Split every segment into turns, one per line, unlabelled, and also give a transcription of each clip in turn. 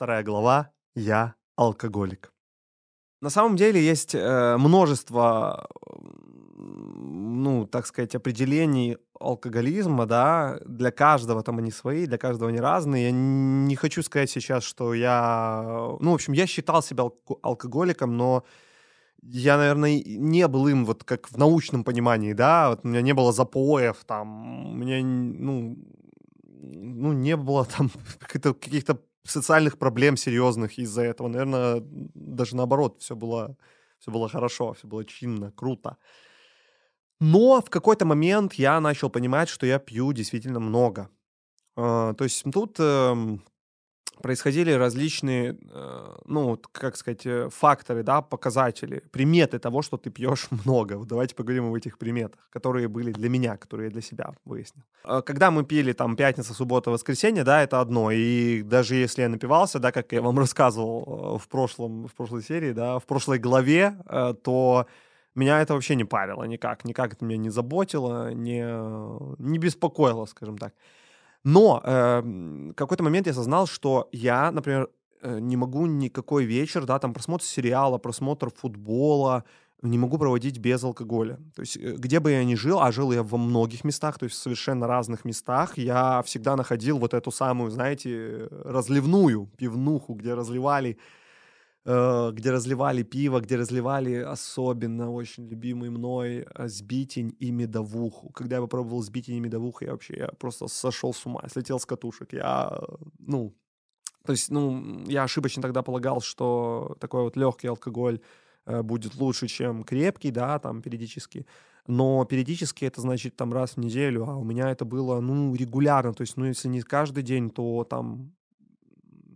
Вторая глава. Я алкоголик. На самом деле есть э, множество, ну, так сказать, определений алкоголизма, да, для каждого там они свои, для каждого они разные. Я не хочу сказать сейчас, что я, ну, в общем, я считал себя алк- алкоголиком, но я, наверное, не был им вот как в научном понимании, да, вот у меня не было запоев, там, у меня, ну, ну, не было там каких-то социальных проблем серьезных из-за этого. Наверное, даже наоборот, все было, все было хорошо, все было чинно, круто. Но в какой-то момент я начал понимать, что я пью действительно много. А, то есть тут эм, происходили различные, э, ну, как сказать, э, факторы, да, показатели, приметы того, что ты пьешь много. Вот давайте поговорим об этих приметах, которые были для меня, которые я для себя выяснил. А когда мы пили там пятница, суббота, воскресенье, да, это одно. И даже если я напивался, да, как я вам рассказывал э, в прошлом, в прошлой серии, да, в прошлой главе, то меня это вообще не парило никак, никак это меня не заботило, не, не беспокоило, скажем так. Но э, какой-то момент я осознал, что я, например, э, не могу никакой вечер, да, там просмотр сериала, просмотр футбола, не могу проводить без алкоголя. То есть э, где бы я ни жил, а жил я во многих местах, то есть в совершенно разных местах, я всегда находил вот эту самую, знаете, разливную пивнуху, где разливали Э, где разливали пиво, где разливали особенно очень любимый мной э, сбитень и медовуху. Когда я попробовал сбитень и медовуху, я вообще я просто сошел с ума, слетел с катушек. Я, ну, то есть, ну, я ошибочно тогда полагал, что такой вот легкий алкоголь э, будет лучше, чем крепкий, да, там, периодически. Но периодически это значит там раз в неделю, а у меня это было, ну, регулярно. То есть, ну, если не каждый день, то там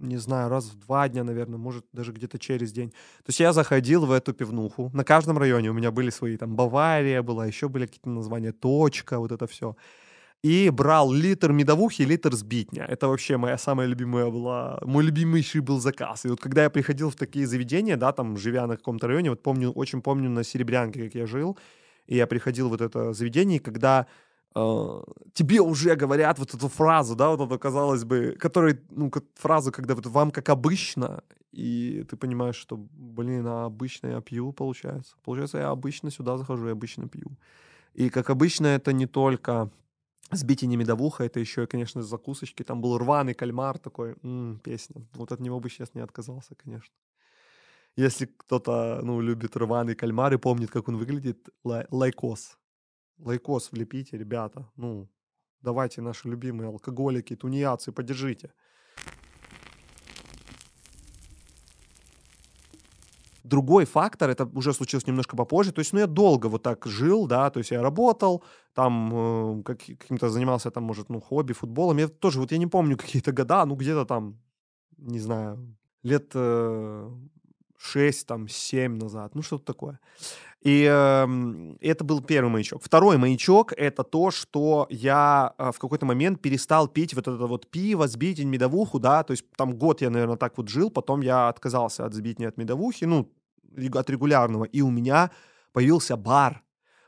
не знаю, раз в два дня, наверное, может, даже где-то через день. То есть я заходил в эту пивнуху. На каждом районе у меня были свои, там, Бавария была, еще были какие-то названия, Точка, вот это все. И брал литр медовухи и литр сбитня. Это вообще моя самая любимая была, мой любимейший был заказ. И вот когда я приходил в такие заведения, да, там, живя на каком-то районе, вот помню, очень помню на Серебрянке, как я жил, и я приходил в вот это заведение, когда Uh, тебе уже говорят вот эту фразу, да, вот эту, казалось бы, которая, ну, фразу, когда вот вам как обычно, и ты понимаешь, что, блин, а обычно я пью, получается. Получается, я обычно сюда захожу, я обычно пью. И, как обычно, это не только сбитни, медовуха, это еще, конечно, закусочки. Там был рваный кальмар такой, м-м, песня. Вот от него бы сейчас не отказался, конечно. Если кто-то, ну, любит рваный кальмар и помнит, как он выглядит, лай- лайкос лайкос влепите, ребята. Ну, давайте наши любимые алкоголики, тунеядцы, поддержите. Другой фактор, это уже случилось немножко попозже, то есть, ну, я долго вот так жил, да, то есть я работал, там э, как, каким-то занимался, там, может, ну, хобби, футболом, я тоже, вот я не помню какие-то года, ну, где-то там, не знаю, лет э, 6, там, 7 назад, ну, что-то такое. И э, это был первый маячок. Второй маячок — это то, что я э, в какой-то момент перестал пить вот это вот пиво, сбитень, медовуху, да, то есть там год я, наверное, так вот жил, потом я отказался от сбитня, от медовухи, ну, от регулярного, и у меня появился бар,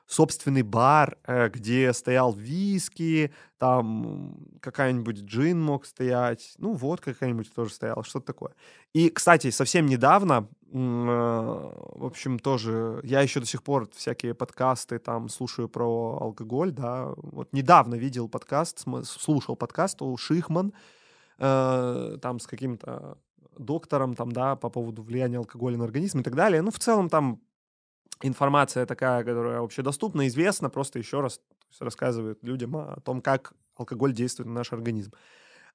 собственный бар, э, где стоял виски, там какая-нибудь джин мог стоять, ну вот какая-нибудь тоже стояла, что-то такое. И, кстати, совсем недавно Э, в общем, тоже я еще до сих пор всякие подкасты там слушаю про алкоголь, да. Вот недавно видел подкаст, слушал подкаст у Шихман, э, там с каким-то доктором, там, да, по поводу влияния алкоголя на организм и так далее. Ну, в целом там информация такая, которая общедоступна, известна, просто еще раз рассказывает людям о том, как алкоголь действует на наш организм.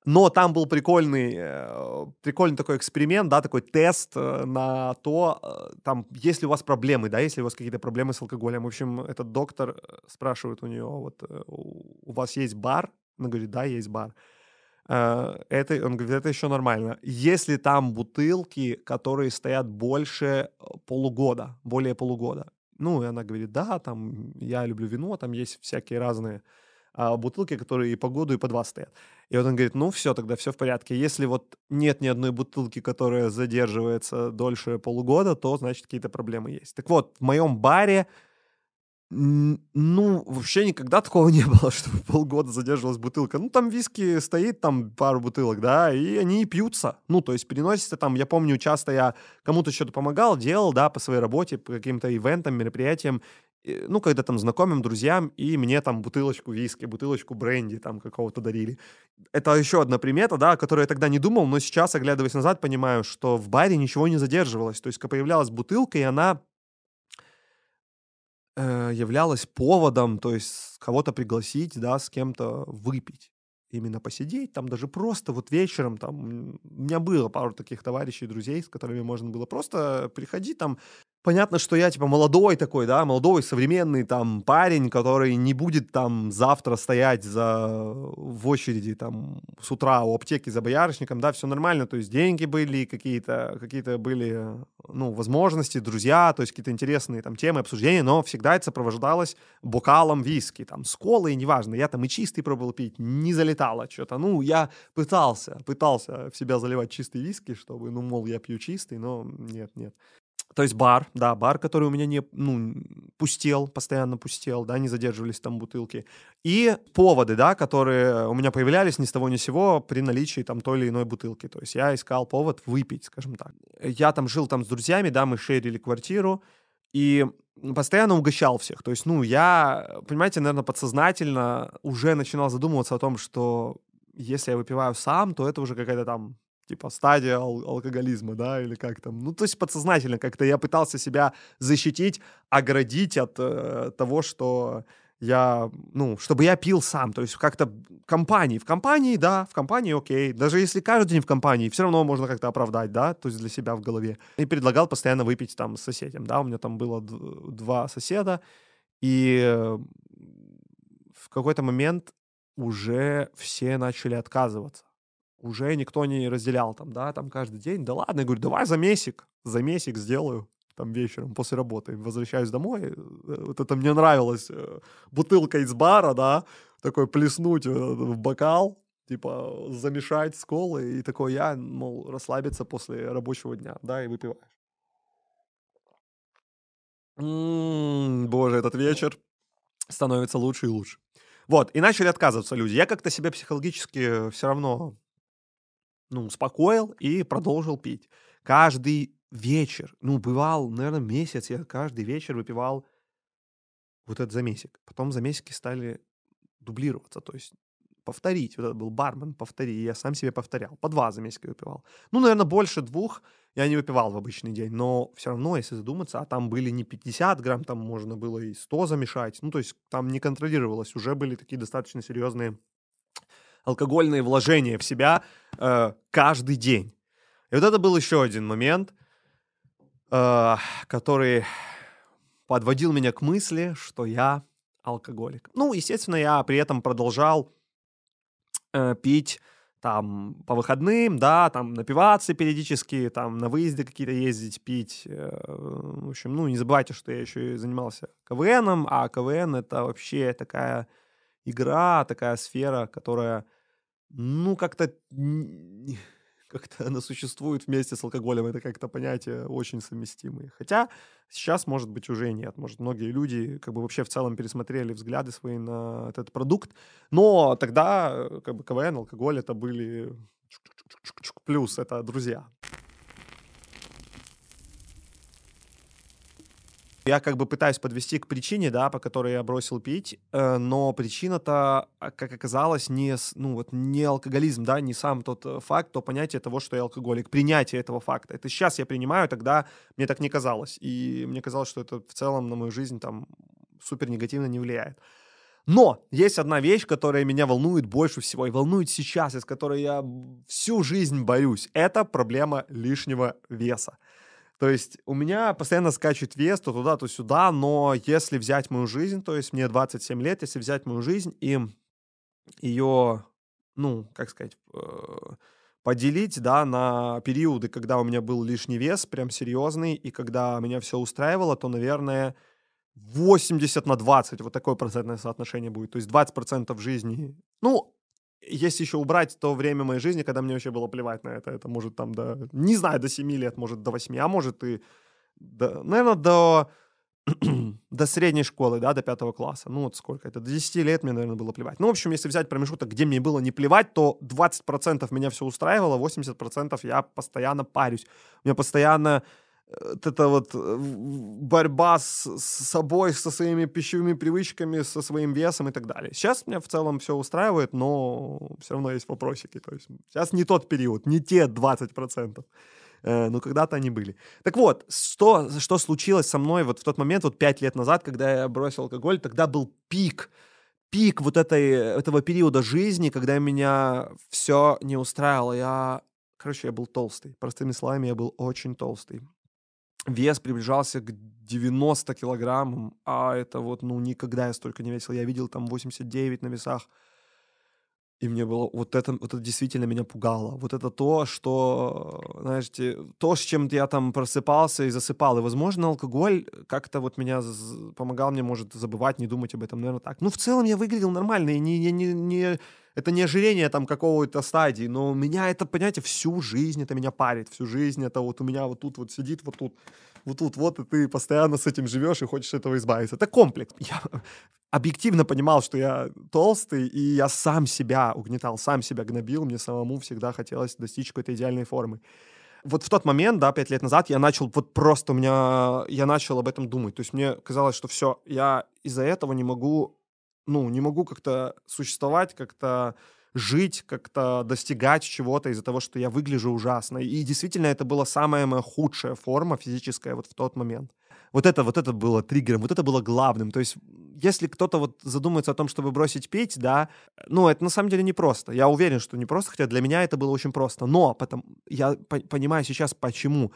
Но там был прикольный, э, прикольный такой эксперимент, да, такой тест э, на то, э, там, есть ли у вас проблемы, да, если у вас какие-то проблемы с алкоголем. В общем, этот доктор спрашивает у нее, вот, у вас есть бар? Она говорит, да, есть бар. Это, он говорит, это еще нормально. Если там бутылки, которые стоят больше полугода, более полугода. Ну, и она говорит, да, там, я люблю вино, там есть всякие разные а, бутылки, которые и по году, и по два стоят. И вот он говорит, ну все, тогда все в порядке. Если вот нет ни одной бутылки, которая задерживается дольше полугода, то значит какие-то проблемы есть. Так вот, в моем баре Ну, вообще никогда такого не было, чтобы полгода задерживалась бутылка. Ну, там виски стоит, там пару бутылок, да, и они пьются. Ну, то есть переносится там, я помню, часто я кому-то что-то помогал, делал, да, по своей работе, по каким-то ивентам, мероприятиям, ну, когда там знакомым, друзьям, и мне там бутылочку виски, бутылочку бренди там какого-то дарили. Это еще одна примета, да, о которой я тогда не думал, но сейчас, оглядываясь назад, понимаю, что в баре ничего не задерживалось. То есть, появлялась бутылка, и она э, являлась поводом, то есть кого-то пригласить, да, с кем-то выпить. Именно посидеть, там даже просто вот вечером, там, у меня было пару таких товарищей, друзей, с которыми можно было просто приходить, там, Понятно, что я, типа, молодой такой, да, молодой, современный, там, парень, который не будет, там, завтра стоять за... в очереди, там, с утра у аптеки за боярышником, да, все нормально, то есть деньги были, какие-то какие были, ну, возможности, друзья, то есть какие-то интересные, там, темы, обсуждения, но всегда это сопровождалось бокалом виски, там, с колой, неважно, я там и чистый пробовал пить, не залетало что-то, ну, я пытался, пытался в себя заливать чистый виски, чтобы, ну, мол, я пью чистый, но нет, нет. То есть бар, да, бар, который у меня не, ну, пустел, постоянно пустел, да, не задерживались там бутылки. И поводы, да, которые у меня появлялись ни с того ни с сего при наличии там той или иной бутылки. То есть я искал повод выпить, скажем так. Я там жил там с друзьями, да, мы шерили квартиру, и постоянно угощал всех. То есть, ну, я, понимаете, наверное, подсознательно уже начинал задумываться о том, что если я выпиваю сам, то это уже какая-то там типа стадия ал- алкоголизма, да, или как там. Ну, то есть подсознательно как-то я пытался себя защитить, оградить от э, того, что я, ну, чтобы я пил сам, то есть как-то компании, в компании, да, в компании окей, даже если каждый день в компании, все равно можно как-то оправдать, да, то есть для себя в голове. И предлагал постоянно выпить там с соседям, да, у меня там было два соседа, и в какой-то момент уже все начали отказываться уже никто не разделял там, да, там каждый день. Да ладно, я говорю, давай за месяц, за месяц сделаю там вечером после работы. Возвращаюсь домой, э, вот это мне нравилось. Э, бутылка из бара, да, такой плеснуть э, в бокал, типа замешать с колой, и такой я, мол, расслабиться после рабочего дня, да, и выпиваешь. М-м, боже, этот вечер становится лучше и лучше. Вот, и начали отказываться люди. Я как-то себя психологически все равно ну, успокоил и продолжил пить. Каждый вечер, ну, бывал, наверное, месяц, я каждый вечер выпивал вот этот замесик. Потом замесики стали дублироваться, то есть повторить. Вот это был бармен, повтори. Я сам себе повторял. По два замесика выпивал. Ну, наверное, больше двух я не выпивал в обычный день. Но все равно, если задуматься, а там были не 50 грамм, там можно было и 100 замешать. Ну, то есть там не контролировалось. Уже были такие достаточно серьезные алкогольные вложения в себя э, каждый день. И вот это был еще один момент, э, который подводил меня к мысли, что я алкоголик. Ну, естественно, я при этом продолжал э, пить там по выходным, да, там напиваться периодически, там на выезды какие-то ездить, пить. В общем, ну, не забывайте, что я еще и занимался КВНом, а КВН это вообще такая игра, такая сфера, которая, ну, как-то как-то она существует вместе с алкоголем. Это как-то понятия очень совместимые. Хотя сейчас, может быть, уже нет. Может, многие люди как бы вообще в целом пересмотрели взгляды свои на этот продукт. Но тогда э, как бы КВН, алкоголь это были плюс, это друзья. Я как бы пытаюсь подвести к причине, да, по которой я бросил пить, э, но причина-то, а, как оказалось, не, ну, вот, не алкоголизм, да, не сам тот э, факт, то понятие того, что я алкоголик, принятие этого факта. Это сейчас я принимаю, тогда мне так не казалось. И мне казалось, что это в целом на мою жизнь там супер негативно не влияет. Но есть одна вещь, которая меня волнует больше всего и волнует сейчас, и с которой я всю жизнь борюсь. Это проблема лишнего веса. То есть у меня постоянно скачет вес то туда, то сюда, но если взять мою жизнь, то есть мне 27 лет, если взять мою жизнь и ее, ну, как сказать, э, поделить, да, на периоды, когда у меня был лишний вес, прям серьезный, и когда меня все устраивало, то, наверное, 80 на 20, вот такое процентное соотношение будет. То есть 20% жизни, ну, если еще убрать то время моей жизни, когда мне вообще было плевать на это, это может там до, не знаю, до 7 лет, может до 8, а может и, до, наверное, до до средней школы, да, до пятого класса. Ну, вот сколько это? До 10 лет мне, наверное, было плевать. Ну, в общем, если взять промежуток, где мне было не плевать, то 20% меня все устраивало, 80% я постоянно парюсь. У меня постоянно вот эта вот э, борьба с, с собой, со своими пищевыми привычками, со своим весом и так далее. Сейчас меня в целом все устраивает, но все равно есть вопросики. То есть сейчас не тот период, не те 20%. Э, но когда-то они были. Так вот, что, что случилось со мной вот в тот момент, вот пять лет назад, когда я бросил алкоголь, тогда был пик, пик вот этой, этого периода жизни, когда меня все не устраивало. Я, короче, я был толстый. Простыми словами, я был очень толстый. Вес приближался к 90 килограммам, а это вот, ну, никогда я столько не весил. Я видел там 89 на весах. И мне было вот это, вот это действительно меня пугало. Вот это то, что, знаете, то, с чем я там просыпался и засыпал. И, возможно, алкоголь как-то вот меня помогал мне, может, забывать, не думать об этом, наверное, так. Ну, в целом я выглядел нормально, и не, не, не, не, это не ожирение там какого-то стадии, но меня это, понимаете, всю жизнь это меня парит, всю жизнь это вот у меня вот тут вот сидит, вот тут, вот тут вот, и ты постоянно с этим живешь и хочешь этого избавиться. Это комплекс. Я объективно понимал, что я толстый, и я сам себя угнетал, сам себя гнобил, мне самому всегда хотелось достичь какой-то идеальной формы. Вот в тот момент, да, пять лет назад, я начал, вот просто у меня, я начал об этом думать. То есть мне казалось, что все, я из-за этого не могу ну, не могу как-то существовать, как-то жить, как-то достигать чего-то из-за того, что я выгляжу ужасно. И действительно, это была самая моя худшая форма физическая вот в тот момент. Вот это, вот это было триггером, вот это было главным. То есть, если кто-то вот задумается о том, чтобы бросить пить, да, ну, это на самом деле непросто. Я уверен, что непросто, хотя для меня это было очень просто. Но потом, я по- понимаю сейчас, почему.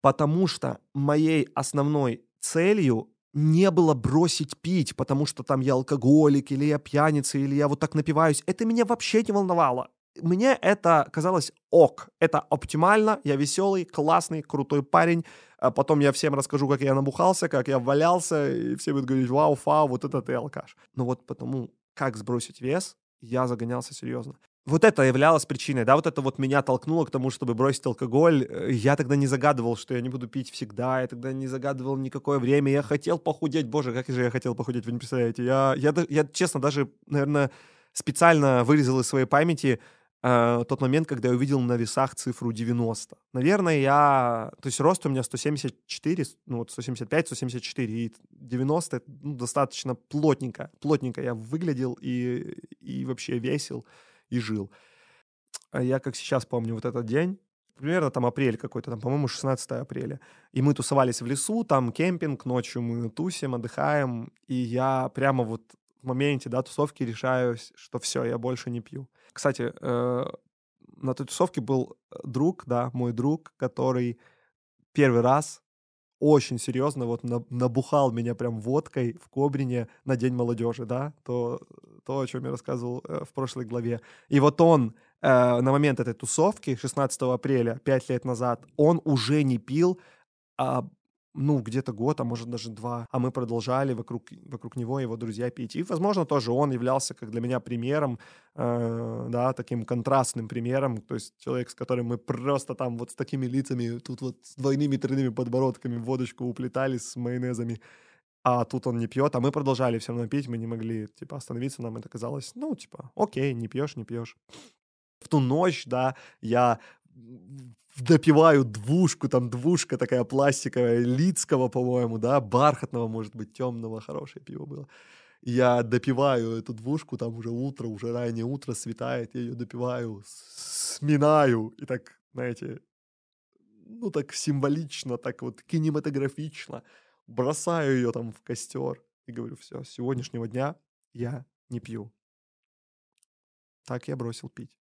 Потому что моей основной целью не было бросить пить, потому что там я алкоголик, или я пьяница, или я вот так напиваюсь. Это меня вообще не волновало. Мне это казалось ок. Это оптимально, я веселый, классный, крутой парень. А потом я всем расскажу, как я набухался, как я валялся, и все будут говорить, вау, фау, вот это ты алкаш. Но вот потому, как сбросить вес, я загонялся серьезно вот это являлось причиной, да, вот это вот меня толкнуло к тому, чтобы бросить алкоголь. Э, я тогда не загадывал, что я не буду пить всегда, я тогда не загадывал никакое время, я хотел похудеть, боже, как же я хотел похудеть, вы не представляете. Я, я, я честно, даже, наверное, специально вырезал из своей памяти э, тот момент, когда я увидел на весах цифру 90. Наверное, я... То есть рост у меня 174, ну вот 175, 174, и 90 ну, достаточно плотненько. Плотненько я выглядел и, и вообще весил и жил. А я как сейчас помню вот этот день, примерно там апрель какой-то, там, по-моему, 16 апреля. И мы тусовались в лесу, там кемпинг, ночью мы тусим, отдыхаем, и я прямо вот в моменте, да, тусовки решаю, что все, я больше не пью. Кстати, э, на той тусовке был друг, да, мой друг, который первый раз очень серьезно вот набухал меня прям водкой в Кобрине на День молодежи, да, то, то о чем я рассказывал э, в прошлой главе. И вот он э, на момент этой тусовки, 16 апреля, 5 лет назад, он уже не пил, а ну, где-то год, а может даже два. А мы продолжали вокруг, вокруг него его друзья пить. И, возможно, тоже он являлся, как для меня, примером, э, да, таким контрастным примером. То есть человек, с которым мы просто там вот с такими лицами, тут вот с двойными тройными подбородками водочку уплетали с майонезами. А тут он не пьет, а мы продолжали все равно пить, мы не могли, типа, остановиться, нам это казалось, ну, типа, окей, не пьешь, не пьешь. В ту ночь, да, я допиваю двушку, там двушка такая пластиковая, лицкого, по-моему, да, бархатного, может быть, темного, хорошее пиво было. Я допиваю эту двушку, там уже утро, уже раннее утро светает, я ее допиваю, сминаю, и так, знаете, ну так символично, так вот кинематографично бросаю ее там в костер и говорю, все, с сегодняшнего дня я не пью. Так я бросил пить.